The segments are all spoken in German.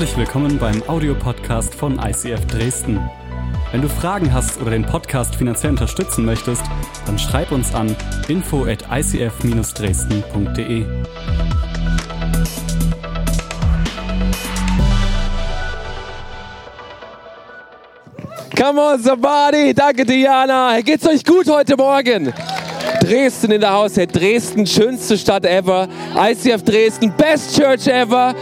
Herzlich willkommen beim Audiopodcast von ICF Dresden. Wenn du Fragen hast oder den Podcast finanziell unterstützen möchtest, dann schreib uns an info at icf-dresden.de. Come on, somebody. Danke, Diana. Geht's euch gut heute Morgen? Dresden in der Haus, hey, Dresden, schönste Stadt ever. ICF Dresden, best church ever.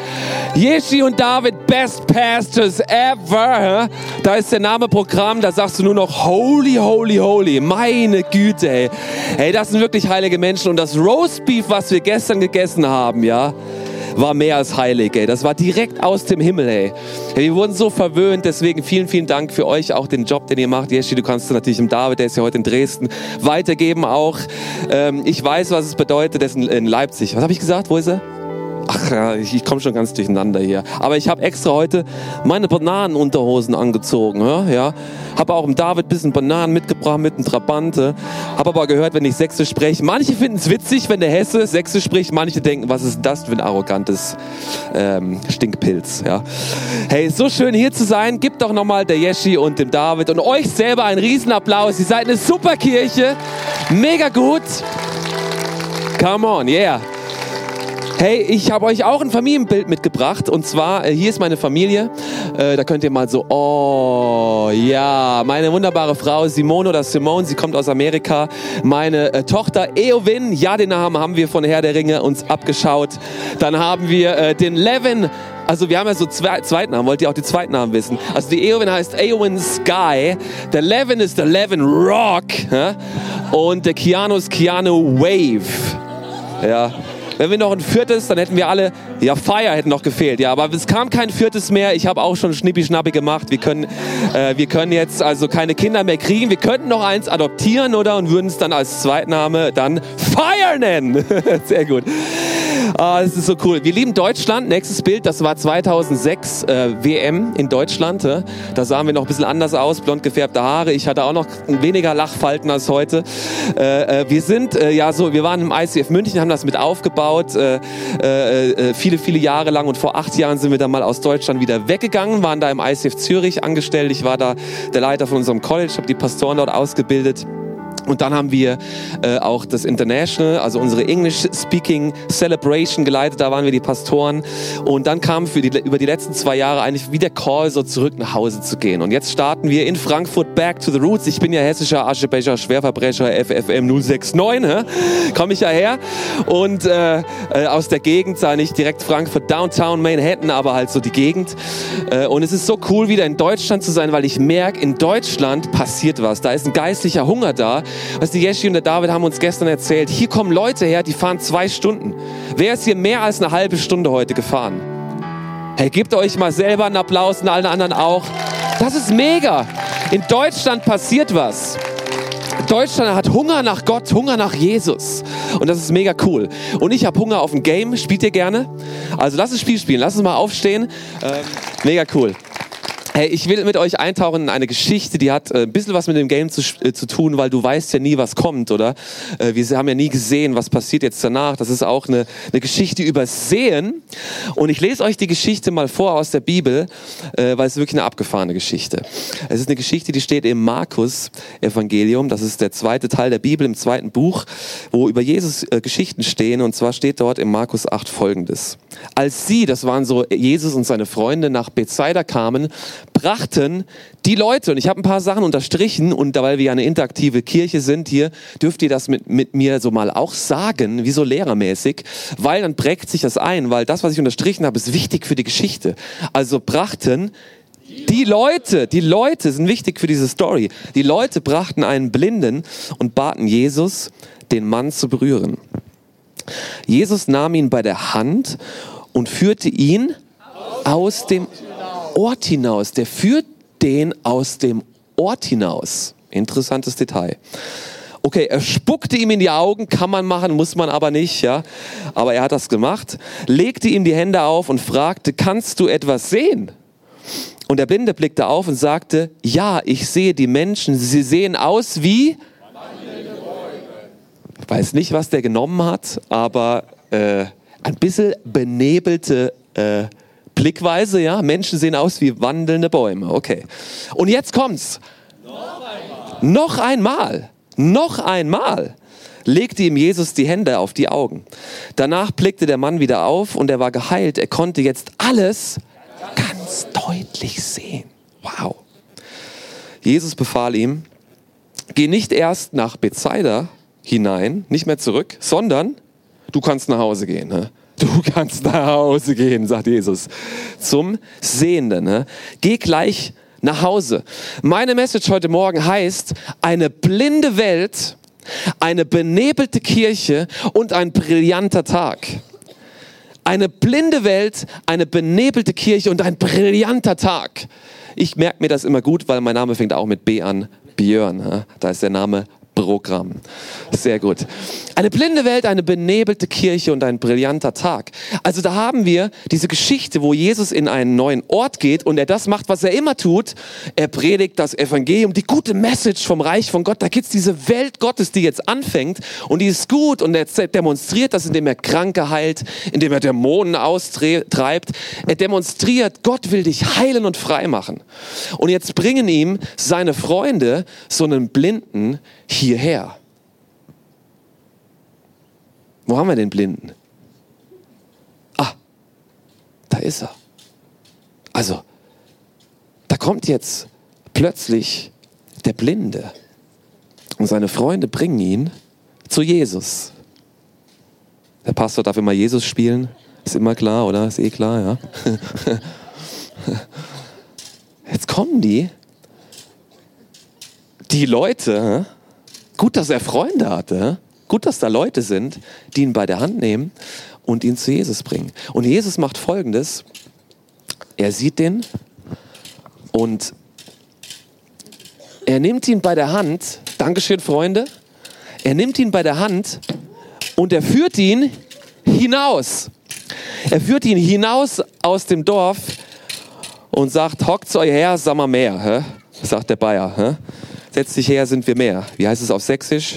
Jeschi und David, best pastors ever. Da ist der Name Programm, da sagst du nur noch holy, holy, holy. Meine Güte, hey. Hey, das sind wirklich heilige Menschen. Und das Roastbeef, was wir gestern gegessen haben, ja, war mehr als heilig, ey. Das war direkt aus dem Himmel, ey. Wir wurden so verwöhnt, deswegen vielen, vielen Dank für euch, auch den Job, den ihr macht. Jeschi, du kannst natürlich dem David, der ist ja heute in Dresden, weitergeben auch. Ähm, ich weiß, was es bedeutet, der ist in Leipzig. Was habe ich gesagt? Wo ist er? Ach ja, ich, ich komme schon ganz durcheinander hier. Aber ich habe extra heute meine Bananenunterhosen angezogen. Ja, ja. Habe auch dem David ein bisschen Bananen mitgebracht mit einem Trabante. Habe aber gehört, wenn ich Sächsisch spreche, manche finden es witzig, wenn der Hesse Sächsisch spricht. Manche denken, was ist das für ein arrogantes ähm, Stinkpilz. Ja. Hey, so schön hier zu sein. Gib doch nochmal der Jeschi und dem David und euch selber einen Riesenapplaus. Ihr seid eine super Kirche. Mega gut. Come on, yeah. Hey, ich habe euch auch ein Familienbild mitgebracht und zwar, äh, hier ist meine Familie. Äh, da könnt ihr mal so, oh ja, meine wunderbare Frau Simone oder Simone, sie kommt aus Amerika. Meine äh, Tochter Eowyn, ja, den Namen haben wir von Herr der Ringe uns abgeschaut. Dann haben wir den Levin, also wir haben ja so zwei Zweitnamen, wollt ihr auch die Zweitnamen wissen? Also die Eowyn heißt Eowyn Sky, der Levin ist der Levin Rock und der Keanu ist Keanu Wave. Ja, wenn wir noch ein viertes, dann hätten wir alle, ja, Fire hätten noch gefehlt, ja, aber es kam kein viertes mehr. Ich habe auch schon Schnippi-Schnappi gemacht. Wir können, äh, wir können jetzt also keine Kinder mehr kriegen. Wir könnten noch eins adoptieren, oder? Und würden es dann als Zweitname dann Fire nennen. Sehr gut. Ah, das ist so cool. Wir lieben Deutschland. Nächstes Bild, das war 2006 äh, WM in Deutschland. Äh. Da sahen wir noch ein bisschen anders aus, blond gefärbte Haare. Ich hatte auch noch weniger Lachfalten als heute. Äh, äh, wir sind äh, ja so, wir waren im ICF München, haben das mit aufgebaut, äh, äh, äh, viele, viele Jahre lang. Und vor acht Jahren sind wir dann mal aus Deutschland wieder weggegangen, waren da im ICF Zürich angestellt. Ich war da der Leiter von unserem College, habe die Pastoren dort ausgebildet. Und dann haben wir äh, auch das International, also unsere English Speaking Celebration geleitet. Da waren wir die Pastoren. Und dann kam für die, über die letzten zwei Jahre eigentlich wieder Call, so zurück nach Hause zu gehen. Und jetzt starten wir in Frankfurt Back to the Roots. Ich bin ja hessischer Aschebecher, Schwerverbrecher, FFM 069, komme ich ja her. Und äh, äh, aus der Gegend, sei nicht direkt Frankfurt Downtown Manhattan, aber halt so die Gegend. Äh, und es ist so cool, wieder in Deutschland zu sein, weil ich merke, in Deutschland passiert was. Da ist ein geistlicher Hunger da was die Jeschi und der David haben uns gestern erzählt. Hier kommen Leute her, die fahren zwei Stunden. Wer ist hier mehr als eine halbe Stunde heute gefahren? Hey, gebt euch mal selber einen Applaus und allen anderen auch. Das ist mega. In Deutschland passiert was. Deutschland hat Hunger nach Gott, Hunger nach Jesus. Und das ist mega cool. Und ich habe Hunger auf ein Game. Spielt ihr gerne? Also lass das Spiel spielen. Lass uns mal aufstehen. Ähm, mega cool. Hey, ich will mit euch eintauchen in eine Geschichte, die hat äh, ein bisschen was mit dem Game zu, äh, zu tun, weil du weißt ja nie, was kommt, oder? Äh, wir haben ja nie gesehen, was passiert jetzt danach. Das ist auch eine, eine Geschichte über Sehen. Und ich lese euch die Geschichte mal vor aus der Bibel, äh, weil es wirklich eine abgefahrene Geschichte. Es ist eine Geschichte, die steht im Markus Evangelium. Das ist der zweite Teil der Bibel im zweiten Buch, wo über Jesus äh, Geschichten stehen. Und zwar steht dort im Markus 8 folgendes. Als sie, das waren so Jesus und seine Freunde, nach Bethsaida kamen, brachten die Leute, und ich habe ein paar Sachen unterstrichen, und weil wir ja eine interaktive Kirche sind hier, dürft ihr das mit, mit mir so mal auch sagen, wie so lehrermäßig, weil dann prägt sich das ein, weil das, was ich unterstrichen habe, ist wichtig für die Geschichte. Also brachten die Leute, die Leute sind wichtig für diese Story. Die Leute brachten einen Blinden und baten Jesus, den Mann zu berühren. Jesus nahm ihn bei der Hand und führte ihn aus dem Ort hinaus. Der führt den aus dem Ort hinaus. Interessantes Detail. Okay, er spuckte ihm in die Augen, kann man machen, muss man aber nicht, ja. Aber er hat das gemacht, legte ihm die Hände auf und fragte, kannst du etwas sehen? Und der Blinde blickte auf und sagte, ja, ich sehe die Menschen, sie sehen aus wie... Ich weiß nicht, was der genommen hat, aber äh, ein bisschen benebelte äh, Blickweise, ja. Menschen sehen aus wie wandelnde Bäume. Okay. Und jetzt kommt's. Noch einmal. Noch einmal. Legte ihm Jesus die Hände auf die Augen. Danach blickte der Mann wieder auf und er war geheilt. Er konnte jetzt alles ganz deutlich sehen. Wow. Jesus befahl ihm, geh nicht erst nach Bethsaida hinein, nicht mehr zurück, sondern du kannst nach Hause gehen. Ne? Du kannst nach Hause gehen, sagt Jesus. Zum Sehenden. Ne? Geh gleich nach Hause. Meine Message heute Morgen heißt, eine blinde Welt, eine benebelte Kirche und ein brillanter Tag. Eine blinde Welt, eine benebelte Kirche und ein brillanter Tag. Ich merke mir das immer gut, weil mein Name fängt auch mit B an. Björn. Da ist der Name Programm. Sehr gut. Eine blinde Welt, eine benebelte Kirche und ein brillanter Tag. Also da haben wir diese Geschichte, wo Jesus in einen neuen Ort geht und er das macht, was er immer tut. Er predigt das Evangelium, die gute Message vom Reich von Gott. Da gibt's diese Welt Gottes, die jetzt anfängt und die ist gut und er demonstriert das, indem er Kranke heilt, indem er Dämonen austreibt. Er demonstriert, Gott will dich heilen und frei machen. Und jetzt bringen ihm seine Freunde so einen Blinden hierher. Wo haben wir den Blinden? Ah, da ist er. Also, da kommt jetzt plötzlich der Blinde und seine Freunde bringen ihn zu Jesus. Der Pastor darf immer Jesus spielen, ist immer klar, oder? Ist eh klar, ja. Jetzt kommen die, die Leute, Gut, dass er Freunde hatte. Gut, dass da Leute sind, die ihn bei der Hand nehmen und ihn zu Jesus bringen. Und Jesus macht Folgendes. Er sieht den und er nimmt ihn bei der Hand. Dankeschön, Freunde. Er nimmt ihn bei der Hand und er führt ihn hinaus. Er führt ihn hinaus aus dem Dorf und sagt, hockt euch her, sag mal mehr, hä? sagt der Bayer. Hä? Setz dich her, sind wir mehr. Wie heißt es auf Sächsisch?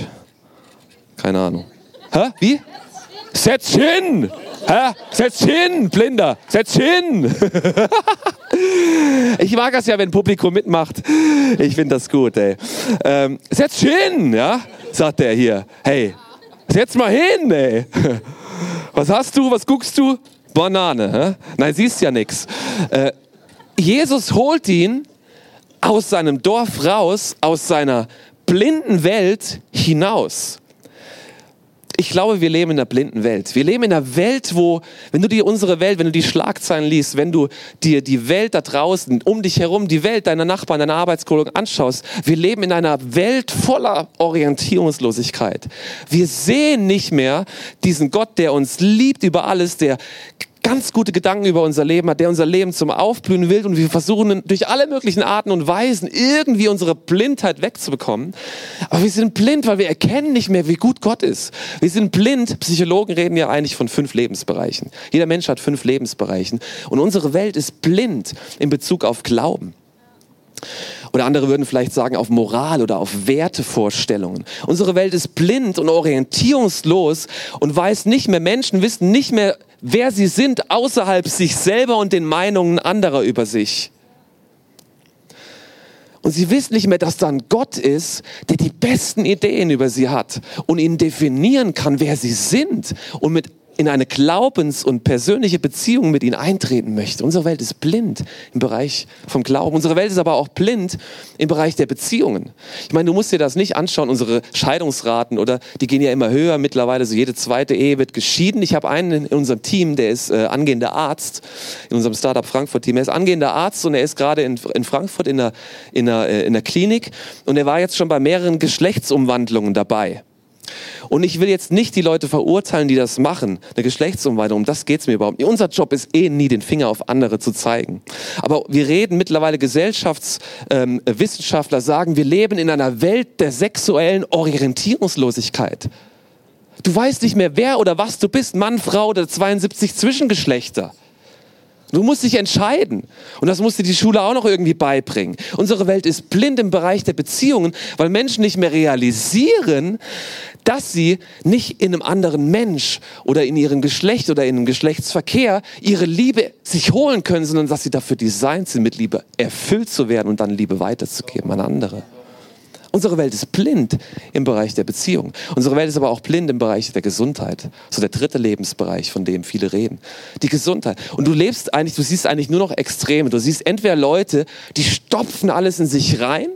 Keine Ahnung. Hä? Wie? Setz hin! Hä? Setz hin, Blinder! Setz hin! ich mag das ja, wenn Publikum mitmacht. Ich finde das gut, ey. Ähm, setz hin, ja? Sagt der hier. Hey, setz mal hin, ey. Was hast du? Was guckst du? Banane, hä? Nein, siehst ja nix. Äh, Jesus holt ihn aus seinem Dorf raus, aus seiner blinden Welt hinaus. Ich glaube, wir leben in einer blinden Welt. Wir leben in einer Welt, wo, wenn du dir unsere Welt, wenn du die Schlagzeilen liest, wenn du dir die Welt da draußen, um dich herum, die Welt deiner Nachbarn, deiner Arbeitskollegen anschaust, wir leben in einer Welt voller Orientierungslosigkeit. Wir sehen nicht mehr diesen Gott, der uns liebt über alles, der ganz gute Gedanken über unser Leben hat, der unser Leben zum Aufblühen will und wir versuchen durch alle möglichen Arten und Weisen irgendwie unsere Blindheit wegzubekommen. Aber wir sind blind, weil wir erkennen nicht mehr, wie gut Gott ist. Wir sind blind. Psychologen reden ja eigentlich von fünf Lebensbereichen. Jeder Mensch hat fünf Lebensbereichen und unsere Welt ist blind in Bezug auf Glauben. Oder andere würden vielleicht sagen auf Moral oder auf Wertevorstellungen. Unsere Welt ist blind und orientierungslos und weiß nicht mehr, Menschen wissen nicht mehr, wer sie sind außerhalb sich selber und den Meinungen anderer über sich. Und sie wissen nicht mehr, dass da ein Gott ist, der die besten Ideen über sie hat und ihnen definieren kann, wer sie sind und mit in eine Glaubens- und persönliche Beziehung mit ihm eintreten möchte. Unsere Welt ist blind im Bereich vom Glauben. Unsere Welt ist aber auch blind im Bereich der Beziehungen. Ich meine, du musst dir das nicht anschauen, unsere Scheidungsraten oder die gehen ja immer höher. Mittlerweile so jede zweite Ehe wird geschieden. Ich habe einen in unserem Team, der ist äh, angehender Arzt, in unserem Startup Frankfurt Team. Er ist angehender Arzt und er ist gerade in, in Frankfurt in der, in, der, äh, in der Klinik und er war jetzt schon bei mehreren Geschlechtsumwandlungen dabei. Und ich will jetzt nicht die Leute verurteilen, die das machen, eine Geschlechtsumwandlung, um das geht's mir überhaupt nicht. Unser Job ist eh nie, den Finger auf andere zu zeigen. Aber wir reden mittlerweile, Gesellschaftswissenschaftler ähm, sagen, wir leben in einer Welt der sexuellen Orientierungslosigkeit. Du weißt nicht mehr, wer oder was du bist, Mann, Frau oder 72 Zwischengeschlechter. Du musst dich entscheiden. Und das musste die Schule auch noch irgendwie beibringen. Unsere Welt ist blind im Bereich der Beziehungen, weil Menschen nicht mehr realisieren, dass sie nicht in einem anderen Mensch oder in ihrem Geschlecht oder in einem Geschlechtsverkehr ihre Liebe sich holen können, sondern dass sie dafür designt sind, mit Liebe erfüllt zu werden und dann Liebe weiterzugeben an andere. Unsere Welt ist blind im Bereich der Beziehung. Unsere Welt ist aber auch blind im Bereich der Gesundheit. So der dritte Lebensbereich, von dem viele reden. Die Gesundheit. Und du lebst eigentlich, du siehst eigentlich nur noch Extreme. Du siehst entweder Leute, die stopfen alles in sich rein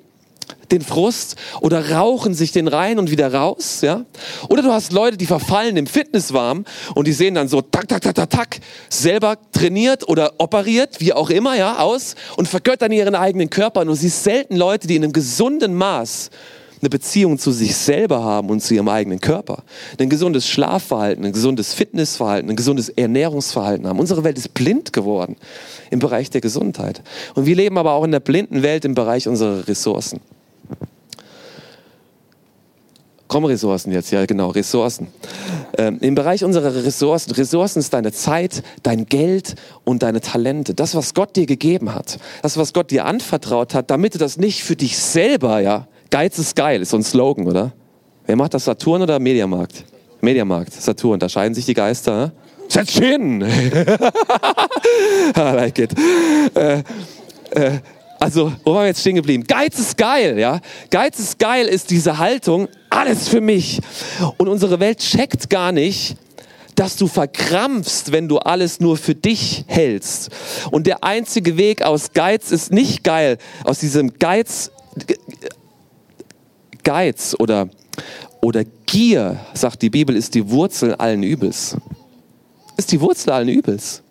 den Frust oder rauchen sich den rein und wieder raus, ja? Oder du hast Leute, die verfallen im Fitnesswarm und die sehen dann so tak tak tak tak tak selber trainiert oder operiert, wie auch immer, ja, aus und vergöttern ihren eigenen Körper und du siehst selten Leute, die in einem gesunden Maß eine Beziehung zu sich selber haben und zu ihrem eigenen Körper. Ein gesundes Schlafverhalten, ein gesundes Fitnessverhalten, ein gesundes Ernährungsverhalten haben. Unsere Welt ist blind geworden im Bereich der Gesundheit. Und wir leben aber auch in der blinden Welt im Bereich unserer Ressourcen. Komm, Ressourcen jetzt, ja genau, Ressourcen. Ähm, Im Bereich unserer Ressourcen, Ressourcen ist deine Zeit, dein Geld und deine Talente. Das, was Gott dir gegeben hat, das, was Gott dir anvertraut hat, damit du das nicht für dich selber, ja, Geiz ist geil, ist so ein Slogan, oder? Wer macht das, Saturn oder Mediamarkt? Mediamarkt, Saturn, da scheiden sich die Geister. Ne? Setz hin! I like it. Äh, äh, also, wo waren wir jetzt stehen geblieben? Geiz ist geil, ja? Geiz ist geil ist diese Haltung, alles für mich. Und unsere Welt checkt gar nicht, dass du verkrampfst, wenn du alles nur für dich hältst. Und der einzige Weg aus Geiz ist nicht geil, aus diesem Geiz, Geiz oder, oder Gier, sagt die Bibel, ist die Wurzel allen Übels. Ist die Wurzel allen Übels.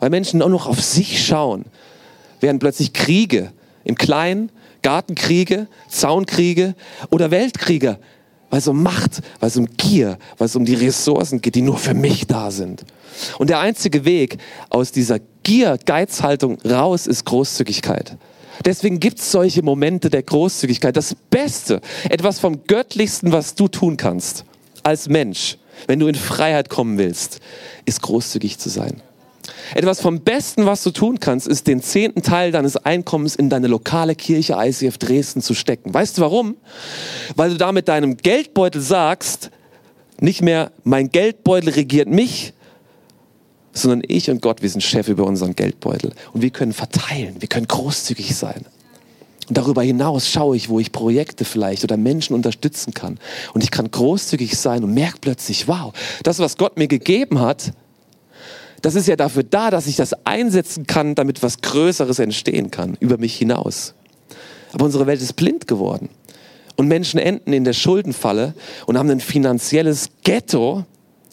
Weil Menschen auch noch auf sich schauen werden plötzlich Kriege im Kleinen, Gartenkriege, Zaunkriege oder Weltkriege, weil es um Macht, weil es um Gier, weil es um die Ressourcen geht, die nur für mich da sind. Und der einzige Weg aus dieser Gier-Geizhaltung raus ist Großzügigkeit. Deswegen gibt es solche Momente der Großzügigkeit. Das Beste, etwas vom Göttlichsten, was du tun kannst als Mensch, wenn du in Freiheit kommen willst, ist großzügig zu sein. Etwas vom Besten, was du tun kannst, ist den zehnten Teil deines Einkommens in deine lokale Kirche ICF Dresden zu stecken. Weißt du warum? Weil du damit deinem Geldbeutel sagst, nicht mehr mein Geldbeutel regiert mich, sondern ich und Gott, wir sind Chef über unseren Geldbeutel. Und wir können verteilen, wir können großzügig sein. Und darüber hinaus schaue ich, wo ich Projekte vielleicht oder Menschen unterstützen kann. Und ich kann großzügig sein und merke plötzlich, wow, das, was Gott mir gegeben hat, das ist ja dafür da, dass ich das einsetzen kann, damit was Größeres entstehen kann, über mich hinaus. Aber unsere Welt ist blind geworden. Und Menschen enden in der Schuldenfalle und haben ein finanzielles Ghetto,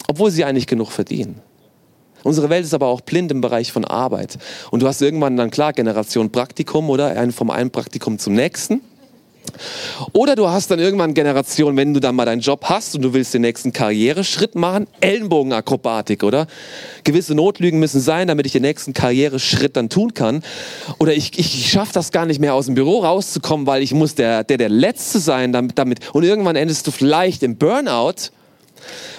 obwohl sie eigentlich genug verdienen. Unsere Welt ist aber auch blind im Bereich von Arbeit. Und du hast irgendwann dann klar Generation Praktikum oder vom einen Praktikum zum nächsten. Oder du hast dann irgendwann Generation, wenn du dann mal deinen Job hast und du willst den nächsten Karriereschritt machen, Ellenbogenakrobatik, oder? Gewisse Notlügen müssen sein, damit ich den nächsten Karriereschritt dann tun kann. Oder ich, ich, ich schaffe das gar nicht mehr aus dem Büro rauszukommen, weil ich muss der, der, der Letzte sein damit, damit. Und irgendwann endest du vielleicht im Burnout,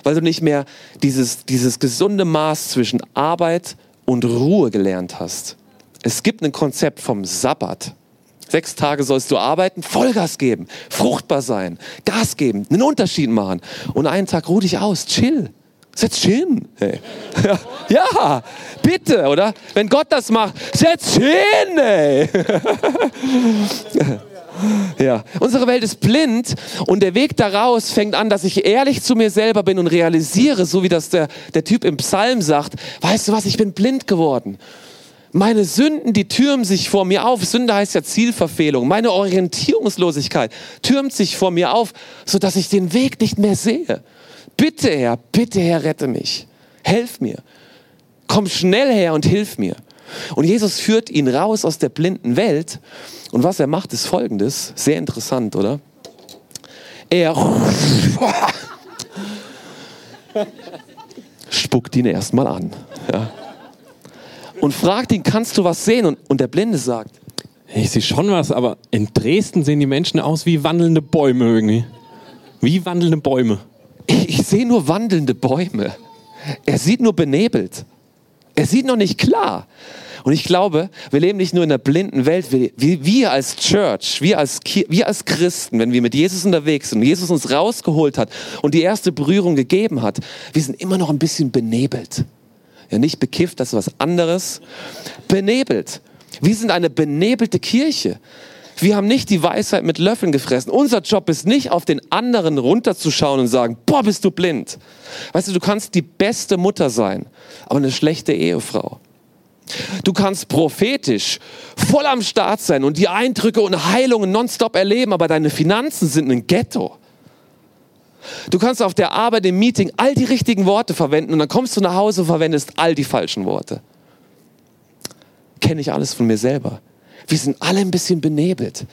weil du nicht mehr dieses, dieses gesunde Maß zwischen Arbeit und Ruhe gelernt hast. Es gibt ein Konzept vom Sabbat. Sechs Tage sollst du arbeiten, Vollgas geben, fruchtbar sein, Gas geben, einen Unterschied machen. Und einen Tag ruh dich aus, chill. Setz hin. Hey. Ja, bitte, oder? Wenn Gott das macht, setz hin. Ey. Ja, unsere Welt ist blind und der Weg daraus fängt an, dass ich ehrlich zu mir selber bin und realisiere, so wie das der, der Typ im Psalm sagt, weißt du was, ich bin blind geworden. Meine Sünden, die türmen sich vor mir auf. Sünde heißt ja Zielverfehlung. Meine Orientierungslosigkeit türmt sich vor mir auf, sodass ich den Weg nicht mehr sehe. Bitte Herr, bitte Herr, rette mich. Helf mir. Komm schnell her und hilf mir. Und Jesus führt ihn raus aus der blinden Welt. Und was er macht, ist folgendes. Sehr interessant, oder? Er spuckt ihn erstmal an. Ja und fragt ihn, kannst du was sehen? Und, und der Blinde sagt, ich sehe schon was, aber in Dresden sehen die Menschen aus wie wandelnde Bäume irgendwie. Wie wandelnde Bäume. Ich, ich sehe nur wandelnde Bäume. Er sieht nur benebelt. Er sieht noch nicht klar. Und ich glaube, wir leben nicht nur in einer blinden Welt, wir, wir als Church, wir als, wir als Christen, wenn wir mit Jesus unterwegs sind und Jesus uns rausgeholt hat und die erste Berührung gegeben hat, wir sind immer noch ein bisschen benebelt. Ja, nicht bekifft, das ist was anderes. Benebelt. Wir sind eine benebelte Kirche. Wir haben nicht die Weisheit mit Löffeln gefressen. Unser Job ist nicht, auf den anderen runterzuschauen und sagen, boah, bist du blind. Weißt du, du kannst die beste Mutter sein, aber eine schlechte Ehefrau. Du kannst prophetisch voll am Start sein und die Eindrücke und Heilungen nonstop erleben, aber deine Finanzen sind ein Ghetto. Du kannst auf der Arbeit im Meeting all die richtigen Worte verwenden und dann kommst du nach Hause und verwendest all die falschen Worte. Kenne ich alles von mir selber. Wir sind alle ein bisschen benebelt.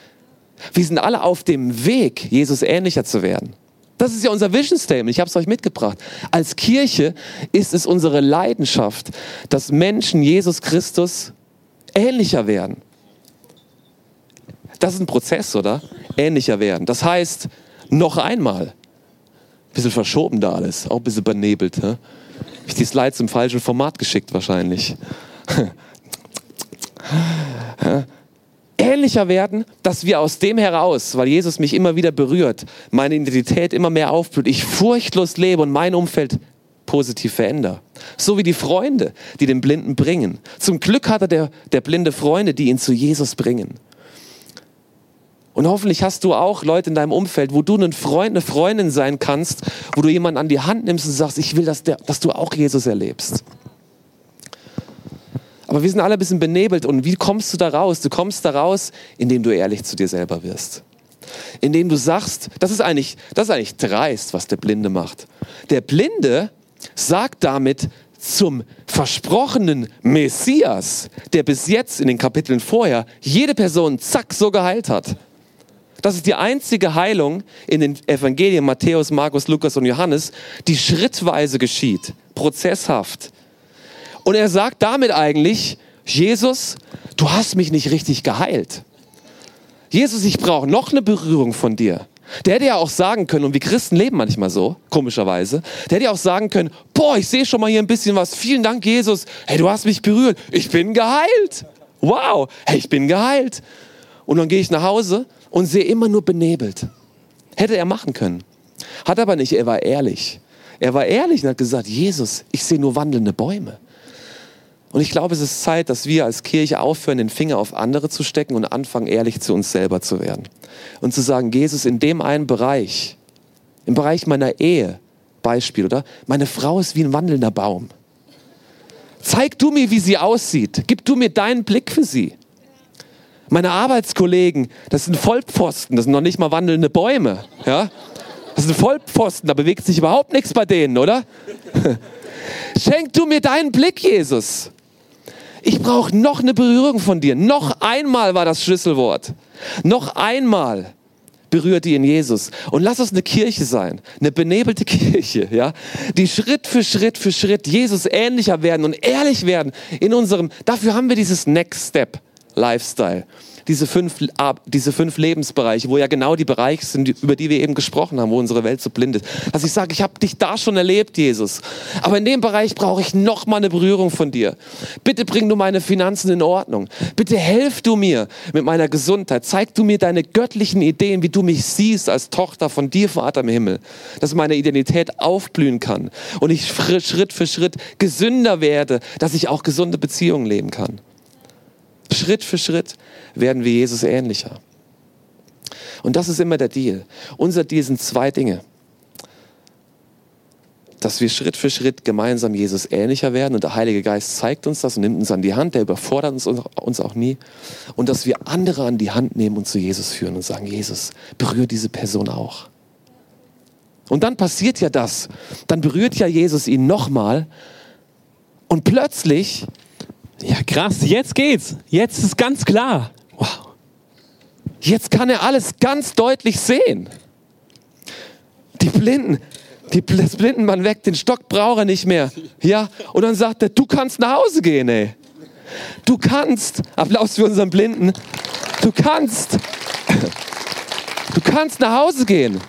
Wir sind alle auf dem Weg, Jesus ähnlicher zu werden. Das ist ja unser Vision Statement. Ich habe es euch mitgebracht. Als Kirche ist es unsere Leidenschaft, dass Menschen Jesus Christus ähnlicher werden. Das ist ein Prozess, oder? Ähnlicher werden. Das heißt, noch einmal. Bisschen verschoben da alles, auch ein bisschen benebelt. Hä? Ich die Slides im falschen Format geschickt wahrscheinlich. ähnlicher werden, dass wir aus dem heraus, weil Jesus mich immer wieder berührt, meine Identität immer mehr aufblüht, ich furchtlos lebe und mein Umfeld positiv verändere. So wie die Freunde, die den Blinden bringen. Zum Glück hat er der, der blinde Freunde, die ihn zu Jesus bringen. Und hoffentlich hast du auch Leute in deinem Umfeld, wo du ein Freund, eine Freundin sein kannst, wo du jemanden an die Hand nimmst und sagst, ich will, dass, der, dass du auch Jesus erlebst. Aber wir sind alle ein bisschen benebelt. Und wie kommst du da raus? Du kommst da raus, indem du ehrlich zu dir selber wirst. Indem du sagst, das ist eigentlich, das ist eigentlich dreist, was der Blinde macht. Der Blinde sagt damit zum versprochenen Messias, der bis jetzt in den Kapiteln vorher jede Person zack so geheilt hat. Das ist die einzige Heilung in den Evangelien Matthäus, Markus, Lukas und Johannes, die schrittweise geschieht, prozesshaft. Und er sagt damit eigentlich, Jesus, du hast mich nicht richtig geheilt. Jesus, ich brauche noch eine Berührung von dir. Der hätte ja auch sagen können, und wir Christen leben manchmal so, komischerweise, der hätte ja auch sagen können, boah, ich sehe schon mal hier ein bisschen was. Vielen Dank, Jesus. Hey, du hast mich berührt. Ich bin geheilt. Wow, hey, ich bin geheilt. Und dann gehe ich nach Hause und sehe immer nur benebelt. Hätte er machen können. Hat aber nicht, er war ehrlich. Er war ehrlich und hat gesagt, Jesus, ich sehe nur wandelnde Bäume. Und ich glaube, es ist Zeit, dass wir als Kirche aufhören, den Finger auf andere zu stecken und anfangen, ehrlich zu uns selber zu werden. Und zu sagen, Jesus, in dem einen Bereich, im Bereich meiner Ehe, Beispiel, oder? Meine Frau ist wie ein wandelnder Baum. Zeig du mir, wie sie aussieht. Gib du mir deinen Blick für sie. Meine Arbeitskollegen, das sind Vollpfosten, das sind noch nicht mal wandelnde Bäume. Ja? Das sind Vollpfosten, da bewegt sich überhaupt nichts bei denen, oder? Schenk du mir deinen Blick, Jesus. Ich brauche noch eine Berührung von dir. Noch einmal war das Schlüsselwort. Noch einmal berührt ihn Jesus. Und lass uns eine Kirche sein, eine benebelte Kirche, ja, die Schritt für Schritt für Schritt Jesus ähnlicher werden und ehrlich werden in unserem, dafür haben wir dieses Next Step Lifestyle diese fünf, diese fünf Lebensbereiche, wo ja genau die Bereiche sind, über die wir eben gesprochen haben, wo unsere Welt so blind ist. Dass ich sage, ich habe dich da schon erlebt, Jesus. Aber in dem Bereich brauche ich noch mal eine Berührung von dir. Bitte bring du meine Finanzen in Ordnung. Bitte helf du mir mit meiner Gesundheit. Zeig du mir deine göttlichen Ideen, wie du mich siehst als Tochter von dir, Vater im Himmel. Dass meine Identität aufblühen kann und ich Schritt für Schritt gesünder werde, dass ich auch gesunde Beziehungen leben kann. Schritt für Schritt werden wir Jesus ähnlicher. Und das ist immer der Deal. Unser Deal sind zwei Dinge. Dass wir Schritt für Schritt gemeinsam Jesus ähnlicher werden und der Heilige Geist zeigt uns das und nimmt uns an die Hand, der überfordert uns, uns auch nie. Und dass wir andere an die Hand nehmen und zu Jesus führen und sagen, Jesus, berühre diese Person auch. Und dann passiert ja das. Dann berührt ja Jesus ihn nochmal und plötzlich ja, krass, jetzt geht's. Jetzt ist ganz klar. Wow. Jetzt kann er alles ganz deutlich sehen. Die Blinden, die, das Blindenmann weckt den Stock, braucht er nicht mehr. Ja, und dann sagt er, du kannst nach Hause gehen, ey. Du kannst, Applaus für unseren Blinden, du kannst, du kannst nach Hause gehen.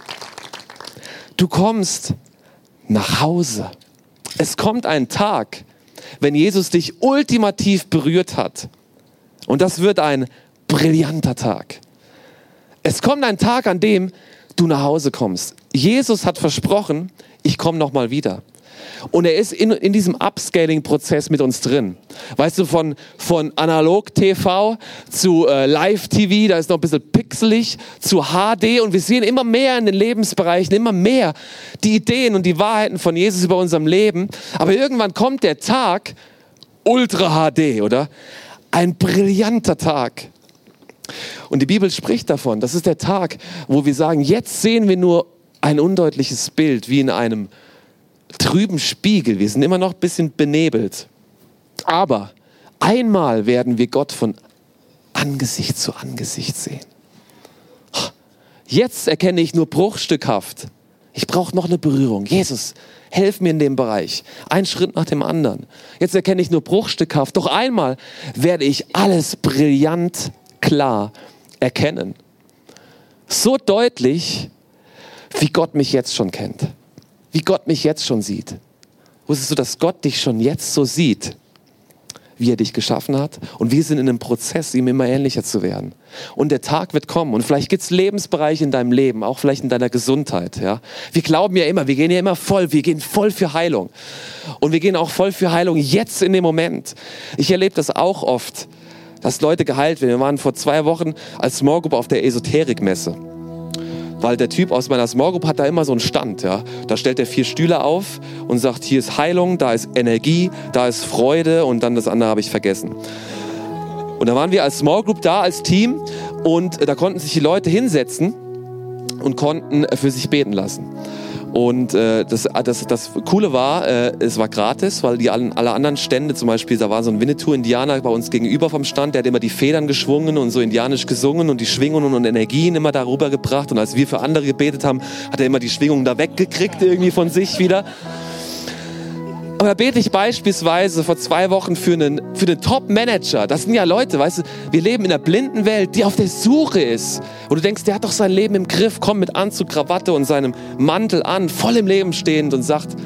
Du kommst nach Hause. Es kommt ein Tag, wenn Jesus dich ultimativ berührt hat. Und das wird ein brillanter Tag. Es kommt ein Tag, an dem du nach Hause kommst. Jesus hat versprochen, ich komme noch mal wieder. Und er ist in, in diesem Upscaling-Prozess mit uns drin. Weißt du, von, von Analog-TV zu äh, Live-TV, da ist noch ein bisschen pixelig, zu HD und wir sehen immer mehr in den Lebensbereichen, immer mehr die Ideen und die Wahrheiten von Jesus über unserem Leben. Aber irgendwann kommt der Tag, Ultra HD, oder? Ein brillanter Tag. Und die Bibel spricht davon, das ist der Tag, wo wir sagen, jetzt sehen wir nur ein undeutliches Bild, wie in einem trüben Spiegel. Wir sind immer noch ein bisschen benebelt. Aber einmal werden wir Gott von Angesicht zu Angesicht sehen. Jetzt erkenne ich nur bruchstückhaft. Ich brauche noch eine Berührung. Jesus, helf mir in dem Bereich. Ein Schritt nach dem anderen. Jetzt erkenne ich nur bruchstückhaft. Doch einmal werde ich alles brillant klar erkennen. So deutlich, wie Gott mich jetzt schon kennt wie Gott mich jetzt schon sieht. Wusstest du, dass Gott dich schon jetzt so sieht, wie er dich geschaffen hat? Und wir sind in einem Prozess, ihm immer ähnlicher zu werden. Und der Tag wird kommen. Und vielleicht gibt es Lebensbereiche in deinem Leben, auch vielleicht in deiner Gesundheit. Ja? Wir glauben ja immer, wir gehen ja immer voll, wir gehen voll für Heilung. Und wir gehen auch voll für Heilung jetzt in dem Moment. Ich erlebe das auch oft, dass Leute geheilt werden. Wir waren vor zwei Wochen als Small Group auf der Esoterikmesse weil der Typ aus meiner Small Group hat da immer so einen Stand. Ja. Da stellt er vier Stühle auf und sagt, hier ist Heilung, da ist Energie, da ist Freude und dann das andere habe ich vergessen. Und da waren wir als Small Group da, als Team und äh, da konnten sich die Leute hinsetzen und konnten für sich beten lassen. Und äh, das, das, das Coole war, äh, es war gratis, weil die alle, alle anderen Stände, zum Beispiel, da war so ein Winnetou-Indianer bei uns gegenüber vom Stand, der hat immer die Federn geschwungen und so indianisch gesungen und die Schwingungen und Energien immer darüber gebracht. Und als wir für andere gebetet haben, hat er immer die Schwingungen da weggekriegt irgendwie von sich wieder. Aber da bete ich beispielsweise vor zwei Wochen für einen, für einen Top-Manager. Das sind ja Leute, weißt du, wir leben in einer blinden Welt, die auf der Suche ist. Und du denkst, der hat doch sein Leben im Griff, kommt mit Anzug, Krawatte und seinem Mantel an, voll im Leben stehend und sagt,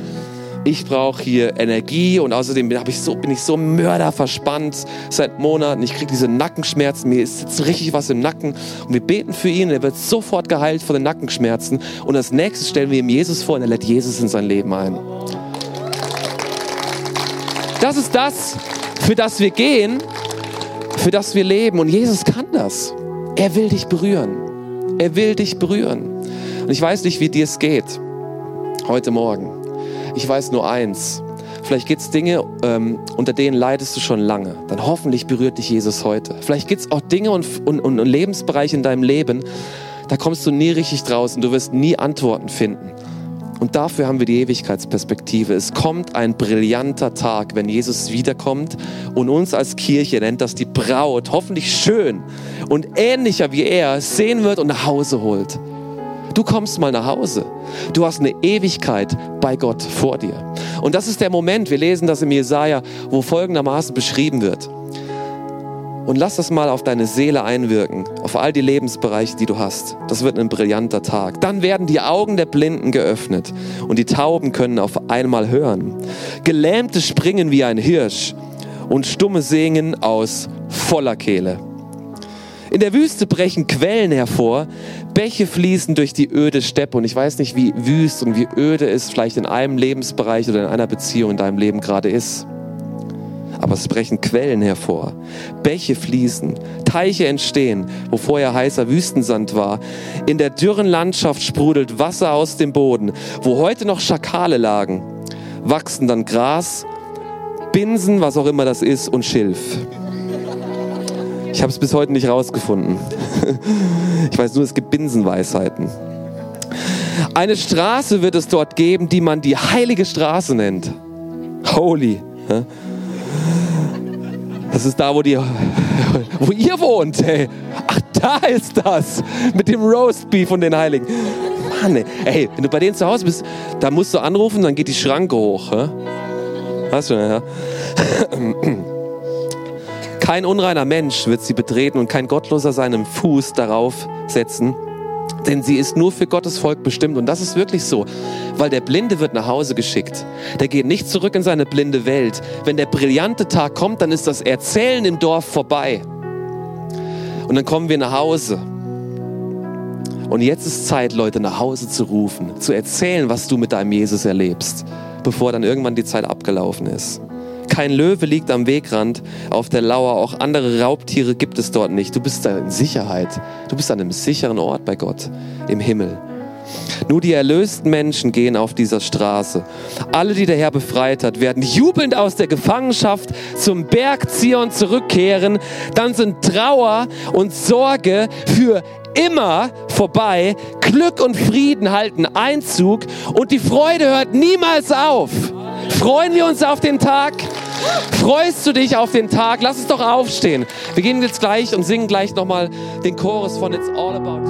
ich brauche hier Energie und außerdem bin ich, so, bin ich so mörderverspannt seit Monaten. Ich kriege diese Nackenschmerzen, mir ist jetzt richtig was im Nacken. Und wir beten für ihn und er wird sofort geheilt von den Nackenschmerzen. Und als nächstes stellen wir ihm Jesus vor und er lädt Jesus in sein Leben ein. Das ist das, für das wir gehen, für das wir leben. Und Jesus kann das. Er will dich berühren. Er will dich berühren. Und ich weiß nicht, wie dir es geht heute Morgen. Ich weiß nur eins. Vielleicht gibt es Dinge, ähm, unter denen leidest du schon lange. Dann hoffentlich berührt dich Jesus heute. Vielleicht gibt es auch Dinge und, und, und Lebensbereiche in deinem Leben, da kommst du nie richtig draußen. Du wirst nie Antworten finden. Und dafür haben wir die Ewigkeitsperspektive. Es kommt ein brillanter Tag, wenn Jesus wiederkommt und uns als Kirche nennt das die Braut, hoffentlich schön und ähnlicher wie er, sehen wird und nach Hause holt. Du kommst mal nach Hause. Du hast eine Ewigkeit bei Gott vor dir. Und das ist der Moment, wir lesen das im Jesaja, wo folgendermaßen beschrieben wird. Und lass das mal auf deine Seele einwirken, auf all die Lebensbereiche, die du hast. Das wird ein brillanter Tag. Dann werden die Augen der Blinden geöffnet und die Tauben können auf einmal hören. Gelähmte springen wie ein Hirsch und Stumme singen aus voller Kehle. In der Wüste brechen Quellen hervor, Bäche fließen durch die öde Steppe und ich weiß nicht, wie wüst und wie öde es vielleicht in einem Lebensbereich oder in einer Beziehung in deinem Leben gerade ist aber es brechen Quellen hervor. Bäche fließen, Teiche entstehen, wo vorher heißer Wüstensand war. In der dürren Landschaft sprudelt Wasser aus dem Boden. Wo heute noch Schakale lagen, wachsen dann Gras, Binsen, was auch immer das ist, und Schilf. Ich habe es bis heute nicht rausgefunden. Ich weiß nur, es gibt Binsenweisheiten. Eine Straße wird es dort geben, die man die heilige Straße nennt. Holy. Das ist da, wo, die, wo ihr wohnt. Ey. Ach, da ist das. Mit dem Roastbeef und den Heiligen. Mann, ey. ey, wenn du bei denen zu Hause bist, da musst du anrufen, dann geht die Schranke hoch. Weißt du, ja? Kein unreiner Mensch wird sie betreten und kein Gottloser seinen Fuß darauf setzen. Denn sie ist nur für Gottes Volk bestimmt. Und das ist wirklich so. Weil der Blinde wird nach Hause geschickt. Der geht nicht zurück in seine blinde Welt. Wenn der brillante Tag kommt, dann ist das Erzählen im Dorf vorbei. Und dann kommen wir nach Hause. Und jetzt ist Zeit, Leute nach Hause zu rufen, zu erzählen, was du mit deinem Jesus erlebst, bevor dann irgendwann die Zeit abgelaufen ist. Kein Löwe liegt am Wegrand auf der Lauer, auch andere Raubtiere gibt es dort nicht. Du bist da in Sicherheit. Du bist an einem sicheren Ort bei Gott, im Himmel. Nur die erlösten Menschen gehen auf dieser Straße. Alle, die der Herr befreit hat, werden jubelnd aus der Gefangenschaft zum Berg Zion zurückkehren. Dann sind Trauer und Sorge für immer vorbei. Glück und Frieden halten Einzug und die Freude hört niemals auf. Freuen wir uns auf den Tag? Freust du dich auf den Tag? Lass es doch aufstehen. Wir gehen jetzt gleich und singen gleich nochmal den Chorus von It's All About